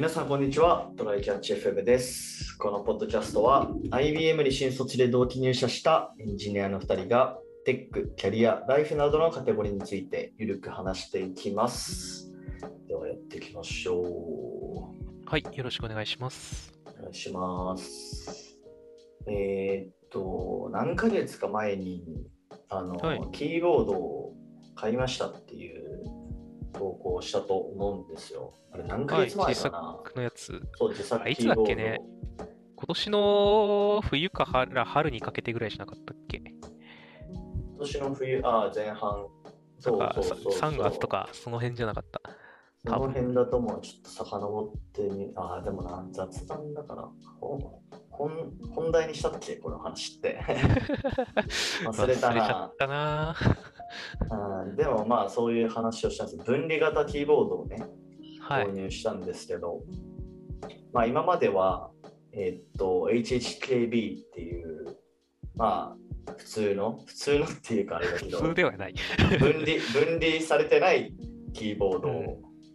皆さん、こんにちは。トライキャッチ FM です。このポッドキャストは IBM に新卒で同期入社したエンジニアの2人がテック、キャリア、ライフなどのカテゴリーについてゆるく話していきます。ではやっていきましょう。はい、よろしくお願いします。お願いします。えーっと、何ヶ月か前にあの、はいキーボードを買いましたっていう投稿をしたと思うんですよ。あれ何ヶ月前かな、のやつ、そう、自作あいつ。だっけね今年の冬か春春にかけてぐらいじゃなかったっけ？今年の冬、ああ、前半。そうそうそうそう。3月と。か、その辺じゃなかった？その辺だともうちょっと遡ってみ、ああ、でもな、雑談だから、ほ本本題にしたっけ？この話って。忘れた忘れちゃなっ。たなうんでもまあそういう話をしたんです。分離型キーボードをね、はい購。入したんですけど、まあ今までは、えっと、HHKB っていう、まあ普通の、普通のっていうかあれだけど、普通ではない。分離 分離されてないキーボードを、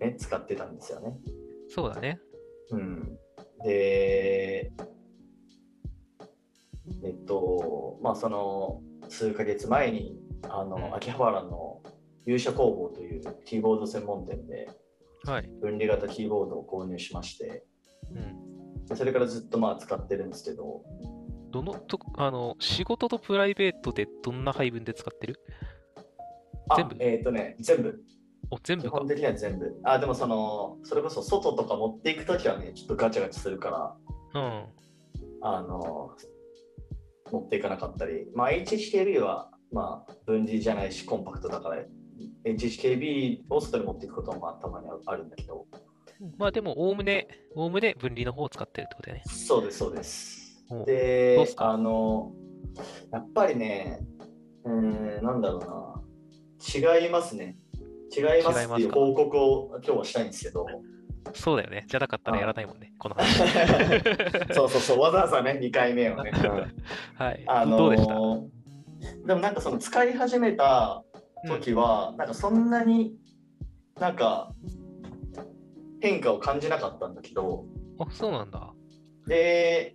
ね使ってたんですよね。そうだね。うん、で、えっと、まあその数ヶ月前にあの、うん秋葉原の勇者工房というキーボード専門店ではい。分離型キーボードを購入しまして、うん。でそれからずっとまあ使ってるんですけど、どのと、あの、仕事とプライベートでどんな配分で使ってる？あ全部？えっとね、全部。お、全部か基本。的には全部。あ、でもその、それこそ外とか持っていくときはね、ちょっとガチャガチャするから、うん。あの、持っていかなかったり、まあ、HHKB は、まあ、分離じゃないし、コンパクトだから、HHKB を外に持っていくことは、まあ、たまにあるんだけど、まあでも、おおむね、おおむね分離の方を使ってるってことだよね。そうです、そうです。であの、やっぱりね、うーん、なんだろうな、違いますね。違いますっていう報告を今日はしたいんですけど、そうだよね。じゃなかったらやらないもんね、この話。そうそうそう、わざわざね、2回目をね。うん はい。あのーどうでした？でもなんかその使い始めた時は、なんかそんなになんか変化を感じなかったんだけど。あ、そうなんだ。で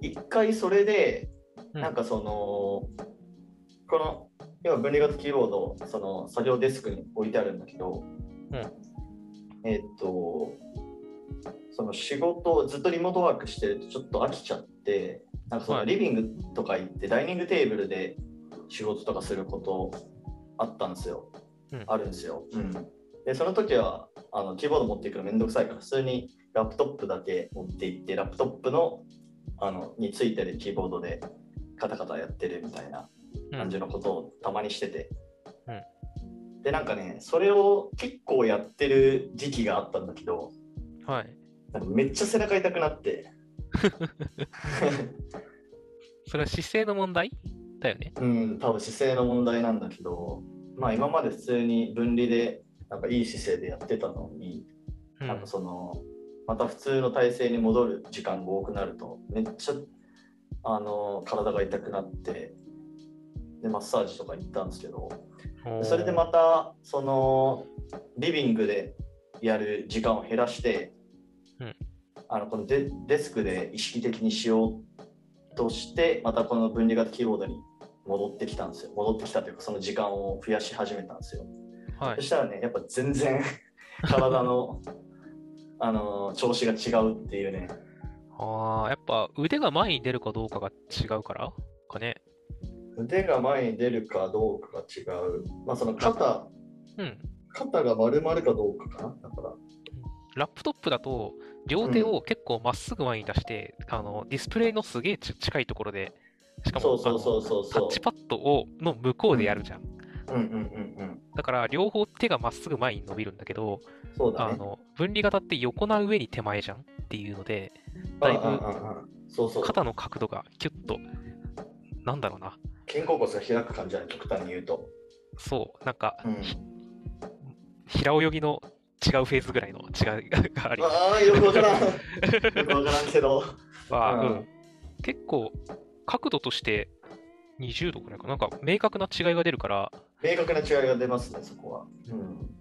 一回それでうん。なんかその、この今分離型キーボードその作業デスクに置いてあるんだけど、えっとその仕事ずっとリモートワークしてるとちょっと飽きちゃってなんかそのはい。リビングとか行ってダイニングテーブルで仕事とかすることあったんですよ、うん。あるんですよ、うん、でその時はあのキーボード持っていくのめんどくさいから普通にラップトップだけ持って行ってラップトップのあのについてるキーボードでカタカタやってるみたいなうん。感じのことをたまにしてて、うん。でなんかねそれを結構やってる時期があったんだけどはい。なんかめっちゃ背中痛くなって それは姿勢の問題だよね。うん多分姿勢の問題なんだけどまあ今まで普通に分離でなんかいい姿勢でやってたのに、うん。なんかそのまた普通の体勢に戻る時間が多くなるとめっちゃあの体が痛くなってでマッサージとか行ったんですけどそれでまたそのリビングでやる時間を減らして、うんあのこのデデスクで意識的にしようとしてまたこの分離型キーボードに戻ってきたんですよ戻ってきたというかその時間を増やし始めたんですよ、はいそ。したらねやっぱ全然 体のあの調子が違うっていうねああ、やっぱ腕が前に出るかどうかが違うから？かね。腕が前に出るかどうかが違うまあその肩うん。肩が丸まるかどうかかなだからラップトップだと、両手を結構まっすぐ前に出して、あの、ディスプレイのすげえち近いところで、しかも、タッチパッドをの向こうでやるじゃん。うんうんうんうんだから、両方手がまっすぐ前に伸びるんだけど、そうだね。あの、分離型って横な上に手前じゃんっていうので、だいぶ。肩の角度がキュッと、なんだろうな。肩甲骨が開く感じだね、極端に言うと。そう、なんか、うん、平泳ぎの違うフェーズぐらいの違いがあります。ああ、よくわからん。よくわからんけど。は、うんうん結構角度として20度くらいかななんか明確な違いが出るから明確な違いが出ますね、そこは。うん。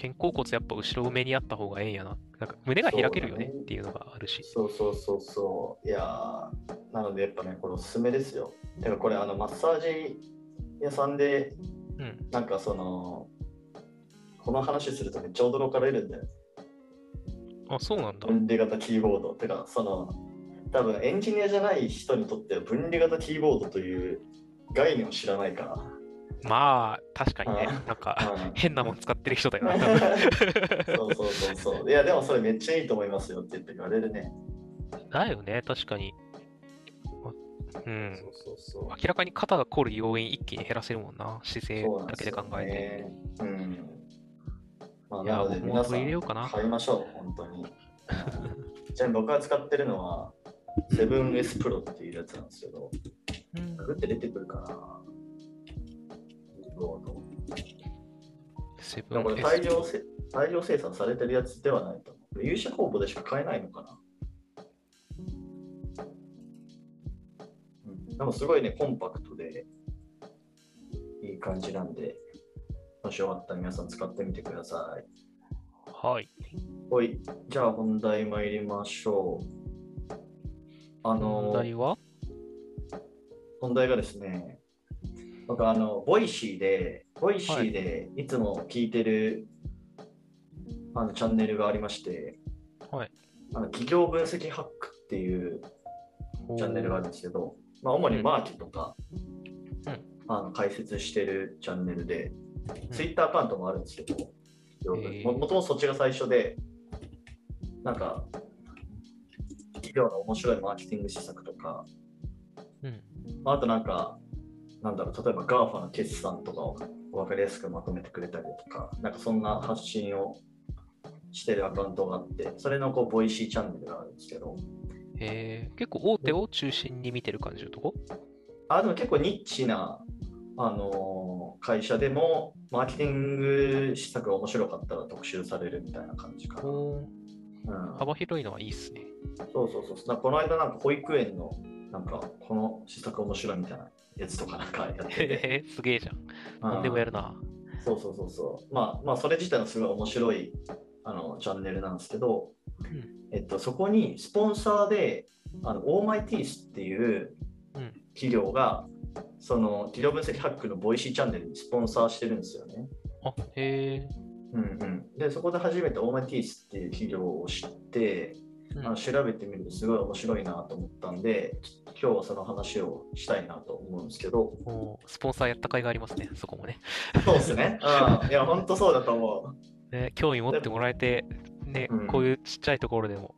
肩甲骨やっぱ後ろ目にあった方がええんやな。なんか胸が開けるよねっていうのがあるし。そうそうそうそう。いやーなのでやっぱね、これおすすめですよ。てかこれあのマッサージ屋さんで、うん。なんかその、この話するとめっちゃ驚かれるんだよ。あ、そうなんだ。分離型キーボード。てか、その、多分エンジニアじゃない人にとっては分離型キーボードという概念を知らないから。まあ、確かにねう。なんか、うん変なもん使ってる人だよな。そうそうそうそう。いや、でもそれめっちゃいいと思いますよって言って言われるね。だよね、確かに。うん。そうそうそう。明らかに肩が凝る要因一気に減らせるもんな。姿勢だけで考えて。ね。うん。まあ、なので皆さん買いましょう、本当に。うんちなみに僕が使ってるのは 7S Pro っていうやつなんですけど、うんグって出てくるかな。でもこれン大量せ大量生産されてるやつではないと思う。有社公募でしか買えないのかな。うん、でもすごいね、コンパクトでいい感じなんで、もし終わったら皆さん使ってみてください。はい。はい、じゃあ本題参りましょう。あの問題は？本題がですね、僕あの、 Voicyで、 Voicyでいつも聞いてる、あのチャンネルがありまして、はい。あの企業分析ハックっていうチャンネルがあるんですけど、まあ、主にマーケとか、うんあの解説してるチャンネルで、うんツイッターアカウントもあるんですけど、ももともとそっちが最初で、なんか、企業の面白いマーケティング施策とか、うん。まああとなんか、なんだろう、例えば GAFA の決算とかを分かりやすくまとめてくれたりとか、なんかそんな発信をしてるアカウントがあって、それのこう、 Voicy チャンネルがあるんですけど、えー、結構大手を中心に見てる感じのとこ？あでも結構ニッチな、あのー会社でも、マーケティング施策が面白かったら特集されるみたいな感じかな。うん、幅広いのはいいっすね。そうそうそう。なこの間なんか保育園の、なんかこの施策面白いみたいなやつとかなんかやってて。すげえじゃん。うん何でもやるな。そうそうそうそう。まあまあそれ自体のすごい面白いあのチャンネルなんですけど、うんえっと、そこにスポンサーで、あの Oh my teeth っていううん企業が、その企業分析ハックの Voicy チャンネルにスポンサーしてるんですよね。あ、へえ。うんうん、でそこで初めてオーマイティースっていう企業を知って、うんあの調べてみるとすごい面白いなと思ったんで、今日はその話をしたいなと思うんですけど、スポンサーやった甲斐がありますね、そこもね。そうですね。うん、いや、本当そうだと思う。ね興味持ってもらえて、ね、うんこういうちっちゃいところでも、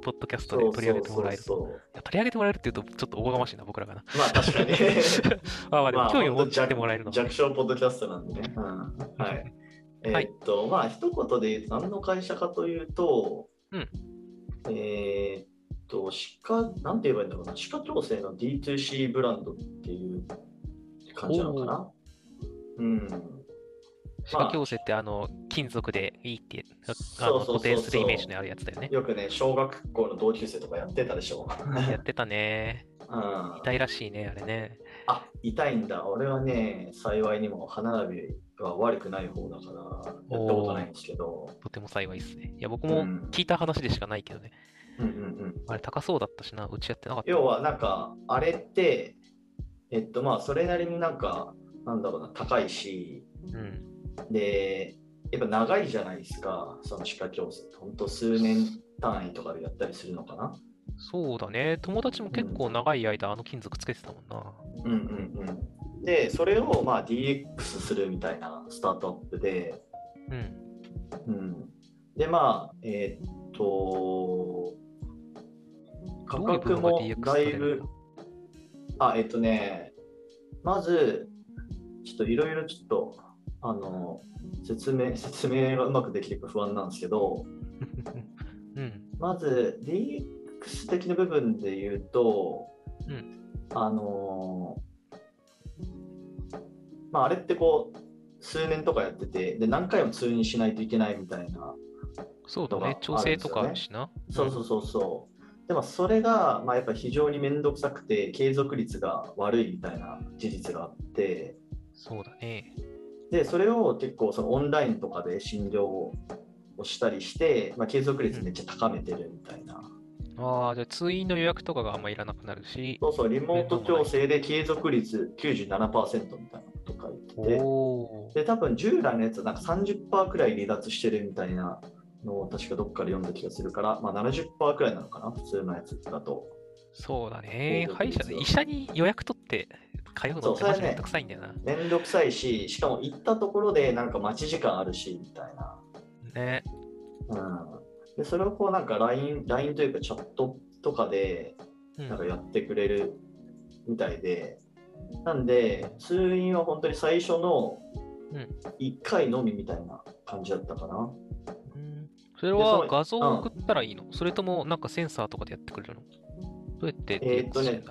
ポッドキャストで取り上げてもらえると。取り上げてもらえるっていうと、ちょっとおこがましいな、僕らがな。まあ確かに。あまあでも、興味を持ってもらえるのはね。弱小ポッドキャストなんでね。うん、はい。えはいーっと、まあ一言で何の会社かというと、うんえーっと、歯科、なんて言えばいいんだろうな、歯科矯正の D2C ブランドっていう感じなのかな。うん。歯科矯正って、あの、金属でいいって、そうそうそう固定するイメージのあるやつだよね。よくね、小学校の同級生とかやってたでしょ。やってたね。うん、痛いらしいね、あれね。あ、痛いんだ。俺はね、幸いにも歯並びは悪くない方だから、やったことないんですけど。とても幸いですね。いや、僕もうん聞いた話でしかないけどね。うんうんうん。あれ高そうだったしな、うちやってなかった。要はなんか、あれって、えっとまあ、それなりになんか、なんだろうな、高いし、うん。で、やっぱ長いじゃないですか、その歯科矯正って。ほんと数年単位とかでやったりするのかな。そうだね。友達も結構長い間あの金属つけてたもんな。うんうんうん。で、それをまあ DX するみたいなスタートアップで、うん。うん、で、まあ、えーっと、価格もだいぶ、あ、えっとね、まず、ちょっといろいろちょっと、あの、説明、説明がうまくできるか不安なんですけど、うん。まず DX 的な部分で言うと、うんあのまあ、あれってこう、数年とかやってて、で、何回も通院しないといけないみたいなそうだね。調整とかあるしな。そうそうそうそう。でもそれが、まあ、やっぱ非常に面倒くさくて継続率が悪いみたいな事実があって、そうだね。で、それを結構そのオンラインとかで診療をしたりして、まあ、継続率めっちゃ高めてるみたいな。ああ、じゃあ通院の予約とかがあんまいらなくなるし、そうそう、リモート調整で継続率97%みたいなこと書いてて、おお。で、多分従来のやつはなんか30%くらい離脱してるみたいなのを確かどっかで読んだ気がするから、まあ、70%くらいなのかな、普通のやつだと。そうだね。歯医者率は医者に予約取って通うのってマジめんどくさいんだよな。めんどくさいし、しかも行ったところでなんか待ち時間あるし、みたいな。ね。うん、でそれをこうなんか LINE, LINE というかチャットとかでうんなんかやってくれるみたいで、なんで通院は本当に最初のうん1回のみみたいな感じだったかな。うんそれは画像を送ったらいいの、それともなんかセンサーとかでやってくれるの？どうやってえーっとね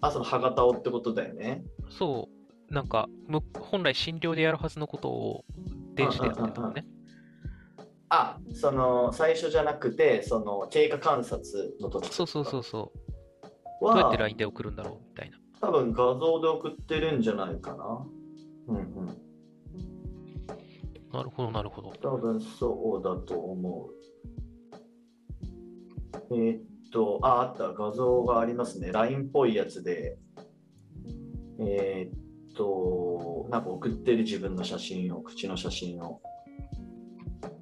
あ、その歯型をってことだよね。うそう、なんかむ本来診療でやるはずのことを電子でやってたのね。あ、その最初じゃなくて、その経過観察の時そうそうそうそう。はどうやって LINE で送るんだろうみたいな。多分画像で送ってるんじゃないかな。うんうん。なるほど、なるほど。多分そうだと思う。えーっと、あ、あった、画像がありますね。LINE っぽいやつで、えーっと、なんか送ってる自分の写真を、口の写真を。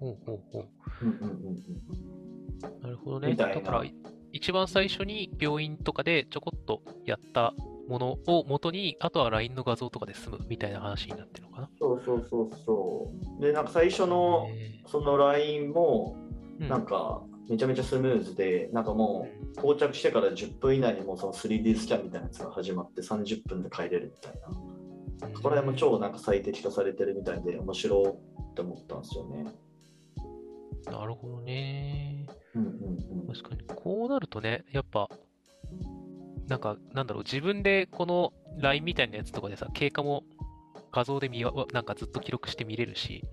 ほうほうほう。うんうんうんうん。なるほどね。だから、一番最初に病院とかでちょこっとやったものを元に、あとは LINE の画像とかで済むみたいな話になってるのかな。そうそうそうそう。で、なんか最初のへその LINE も、なんかめちゃめちゃスムーズで、なんかもう到着してから10分以内にもうその 3D スキャンみたいなやつが始まって30分で帰れるみたいな。ここら辺も超なんか最適化されてるみたいで面白いって思ったんですよね。なるほどね。うんうんうん。確かに。こうなるとね、やっぱ、なんか、なんだろう、自分でこの LINE みたいなやつとかでさ、経過も画像で見わ、なんかずっと記録して見れるし、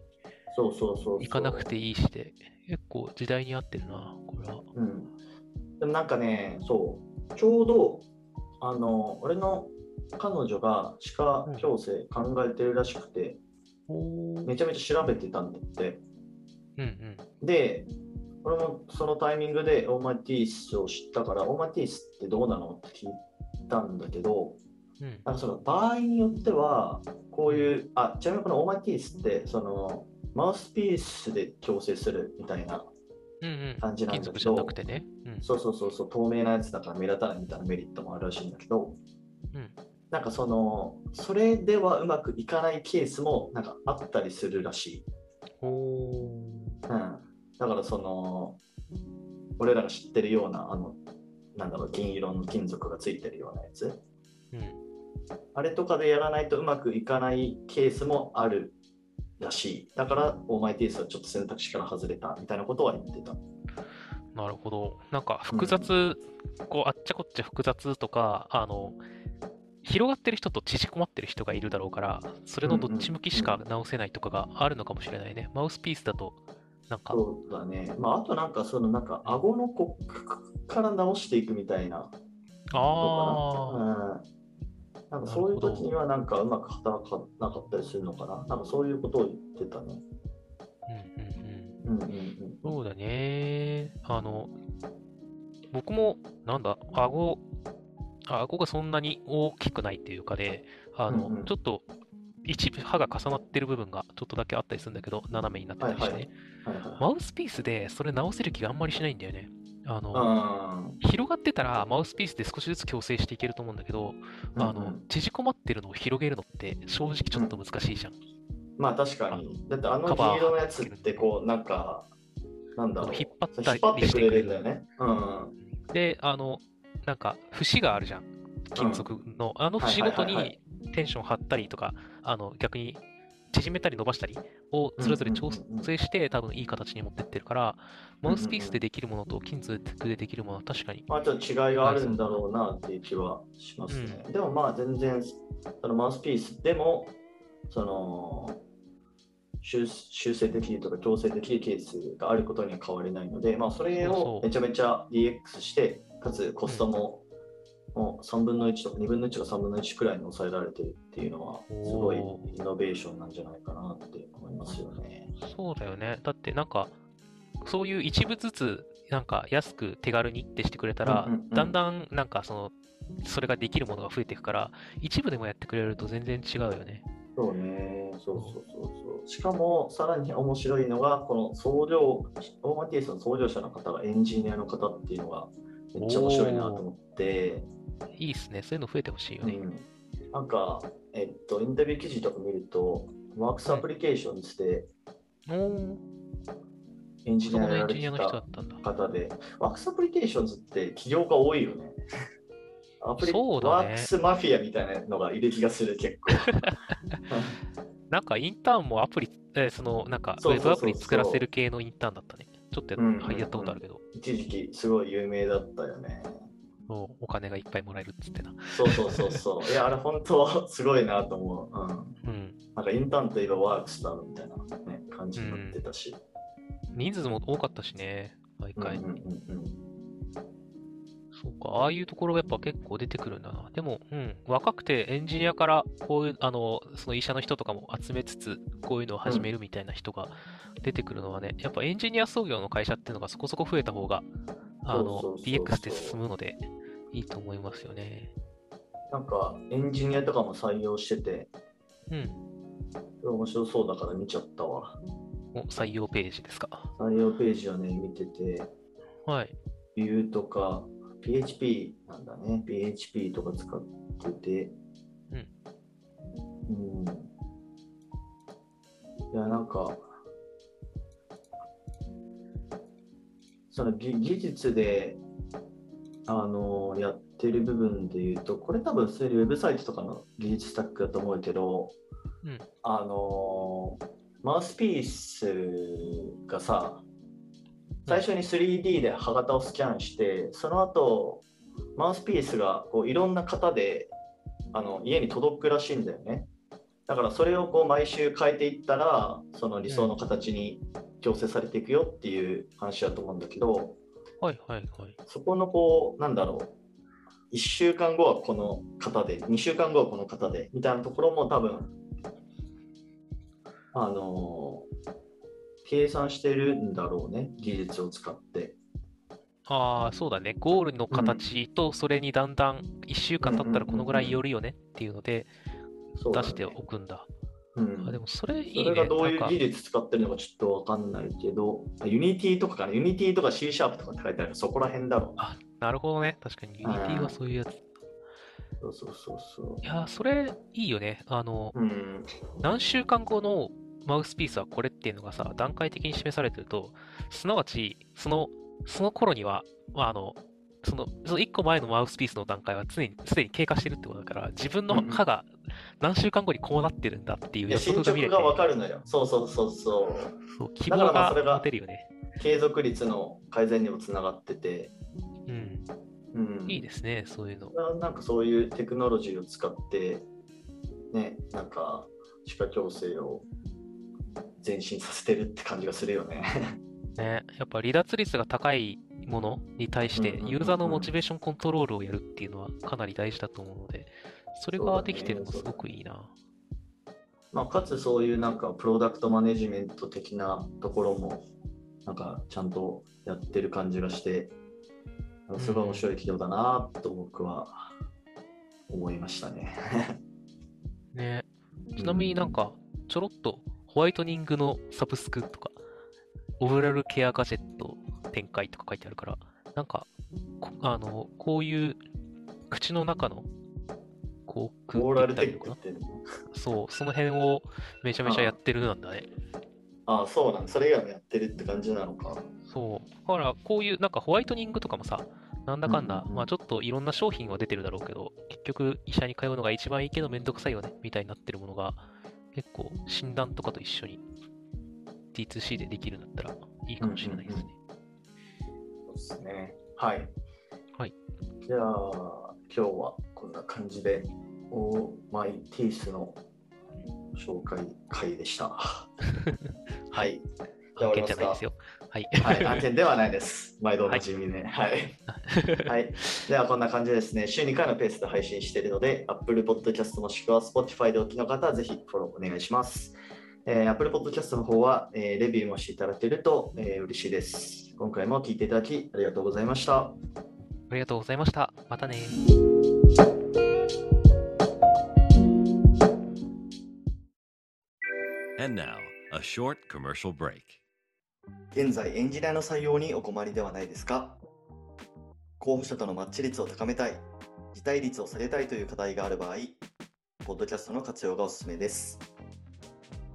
そうそうそう。行かなくていいしで、結構時代に合ってるな、これは。うん。でもなんかね、そう、ちょうど、あの、俺の彼女が歯科矯正考えてるらしくて、おーめちゃめちゃ調べてたんだって。うんうん。で、俺もそのタイミングでオーマティースを知ったから、オーマティースってどうなのって聞いたんだけど、うん。なんかその場合によっては、こういう、あ、ちなみにこのオーマティースって、その、マウスピースで矯正するみたいなうんうん。感じなんだけど金属じゃなくてね。うん。そうそうそうそう、透明なやつだから目立たないみたいなメリットもあるらしいんだけど、うんなんかその、それではうまくいかないケースもなんかあったりするらしい。おーうん。だからその、俺らが知ってるような、あの、なんだろう、銀色の金属がついてるようなやつ。うん。あれとかでやらないとうまくいかないケースもあるらしい。だから、オーマイティースはちょっと選択肢から外れたみたいなことは言ってた。なるほど。なんか複雑、こう、あっちゃこっちゃ複雑とか、あの、広がってる人と縮こまってる人がいるだろうから、それのどっち向きしか直せないとかがあるのかもしれないね。マウスピースだと、なんか、そうだね。まあ、あとなんか、そのなんか、顎の骨格から直していくみたいなあのかな。うん。なんかそういう時にはなんかうまく働かなかったりするのかな。なんかそういうことを言ってたね。あ、うんうんうん。うんうんうん。そうだね。あの、僕も、なんだ、顎、顎がそんなに大きくないっていうかで、あの、うんうんちょっと、一部歯が重なってる部分がちょっとだけあったりするんだけど、斜めになってたりしてね。マウスピースでそれ直せる気があんまりしないんだよね。あの、あ広がってたらマウスピースで少しずつ矯正していけると思うんだけど、ーあの、縮こまってるのを広げるのって正直ちょっと難しいじゃん。まあ確かに。だってあの黄色のやつってこう、なんか、なんだろう。引っ張ったり引っ張ってくれるんだよね。うん。で、あの、なんか、節があるじゃん。金属の。あの節ごとにテンション張ったりとか、あの、逆に縮めたり伸ばしたりをそれぞれ調整して、多分いい形に持ってってるから、マウスピースでできるものと金属でできるものは確かに。まあちょっと違いがあるんだろうなっていう気はしますね。でもまあ全然、そのマウスピースでも、その、修修正できるとか強制できるケースがあることには変わりないので、まあそれをめちゃめちゃ DX して、かつコストももう3分の1とか2分の1が3分の1くらいに抑えられてるっていうのは、すごいおイノベーションなんじゃないかなって思いますよね。そうだよね。だってなんか、そういう一部ずつ、なんか安く手軽にってしてくれたら、うんうんうんだんだんなんかその、それができるものが増えていくから、一部でもやってくれると全然違うよね。そうね、そうそうそうそう。しかも、さらに面白いのが、この創業、オーマティースの創業者の方がエンジニアの方っていうのが、めっちゃ面白いなと思って、いいっすね。そういうの増えてほしいよね。うん、なんか、えっと、インタビュー記事とか見ると、ワークスアプリケーションズでおーエンジニアの人だたったんだ。方で、ワークスアプリケーションズって起業家多いよね。アプリそうだねワークスマフィアみたいなのがいる気がする、結構。なんかインターンもアプリ、えーそのなんかウェブアプリ作らせる系のインターンだったね。ちょっとや,、うんうんうんはい、やったことあるけど、一時期すごい有名だったよね。もうお金がいっぱいもらえるっつってな。そうそうそうそう。いや、あれ本当すごいなと思う。うん。うん。なんかインターンといえばワークスだろみたいな、ね、感じになってたし。人数も多かったしね、毎回。うんうんうんそうか、ああいうところがやっぱ結構出てくるんだな。でも、うん、若くてエンジニアからこういう、あの、その医者の人とかも集めつつ、こういうのを始めるみたいな人が出てくるのはね、やっぱエンジニア創業の会社っていうのがそこそこ増えた方が、あのそうそうそう、そう DX で進むので、いいと思いますよね。なんかエンジニアとかも採用してて、うん。面白そうだから見ちゃったわ。お採用ページですか？採用ページをね、見てて、はい。ビューとか、PHP なんだね。PHP とか使ってて。うん。いや、なんか、その技技術で、あのやってる部分で言うと、これ多分普通にウェブサイトとかの技術スタックだと思うけど、うんあのマウスピースがさ、最初に 3D で歯型をスキャンして、その後マウスピースがこういろんな型であの家に届くらしいんだよね。だからそれをこう毎週変えていったら、その理想の形に矯正されていくよっていう話だと思うんだけど、はいはいはい。そこのこう、なんだろう、1週間後はこの型で、2週間後はこの型で、みたいなところも多分、あのー計算してるんだろうね、技術を使って。ああ、そうだね。ゴールの形と、それにだんだん1週間経ったらこのぐらい寄るよねっていうので出しておくんだ。うんあでもそれいいよね。それがどういう技術使ってるのかちょっとわかんないけど、ユニティとかかな、ユニティとか C シャープとかって書いてあるそこら辺だろうな。あ、なるほどね。確かに Unity はそういうやつ。そうそうそうそいやー、それいいよね。あの、う。うん。何週間後のマウスピースはこれっていうのがさ、段階的に示されてると、すなわち、その、その頃には、まあ、あの、その、その1個前のマウスピースの段階は常に、すでに経過してるってことだから、自分の歯が何週間後にこうなってるんだっていう予測が見れて、捗がわかるのよ。そうそうそうそう。そう希だ望がからまあそれが持てるよね。継続率の改善にもつながってて、うん。うん、いいですね、そういうの。なんかそういうテクノロジーを使って、ね、なんか歯科矯正を前進させてるって感じがするよね。ね、やっぱ離脱率が高いものに対してユーザーのモチベーションコントロールをやるっていうのはかなり大事だと思うので、それができてるのすごくいいな。まあ、かつそういうなんかプロダクトマネジメント的なところもなんかちゃんとやってる感じがして、すごい面白い企業だなと僕は思いましたね。ね、ちなみになんかちょろっとホワイトニングのサブスクとか、オーラルケアガジェット展開とか書いてあるから、なんか、こあの、こういう口の中の口腔オーラルテックってそう、その辺をめちゃめちゃやってるなんだね。ああ、そうなんだ。それ以外もやってるって感じなのか。そう。だから、こういう、なんかホワイトニングとかもさ、なんだかんだ、うんうんうんまあちょっといろんな商品は出てるだろうけど、結局医者に通うのが一番いいけどめんどくさいよね、みたいになってるものが、結構診断とかと一緒に D2C でできるんだったらいいかもしれないですね。そうですね。はい。はい。じゃあ、今日はこんな感じで、オーマイティースの紹介会でした。はい。案件じゃないですよ。はい。はい、案件ではないです。毎度おなじみね。はい。はい。では、こんな感じでですね、週2回のペースで配信しているので、Apple Podcast もしくは Spotify でお聞きの方は、ぜひフォローお願いします。えー Apple Podcast の方は、えーレビューもしていただけると、えー嬉しいです。今回も聞いていただきありがとうございました。ありがとうございました。またね。And now, a short commercial break. 現在、エンジニアの採用にお困りではないですか？候補者とのマッチ率を高めたい、辞退率を下げたいという課題がある場合、ポッドキャストの活用がおすすめです。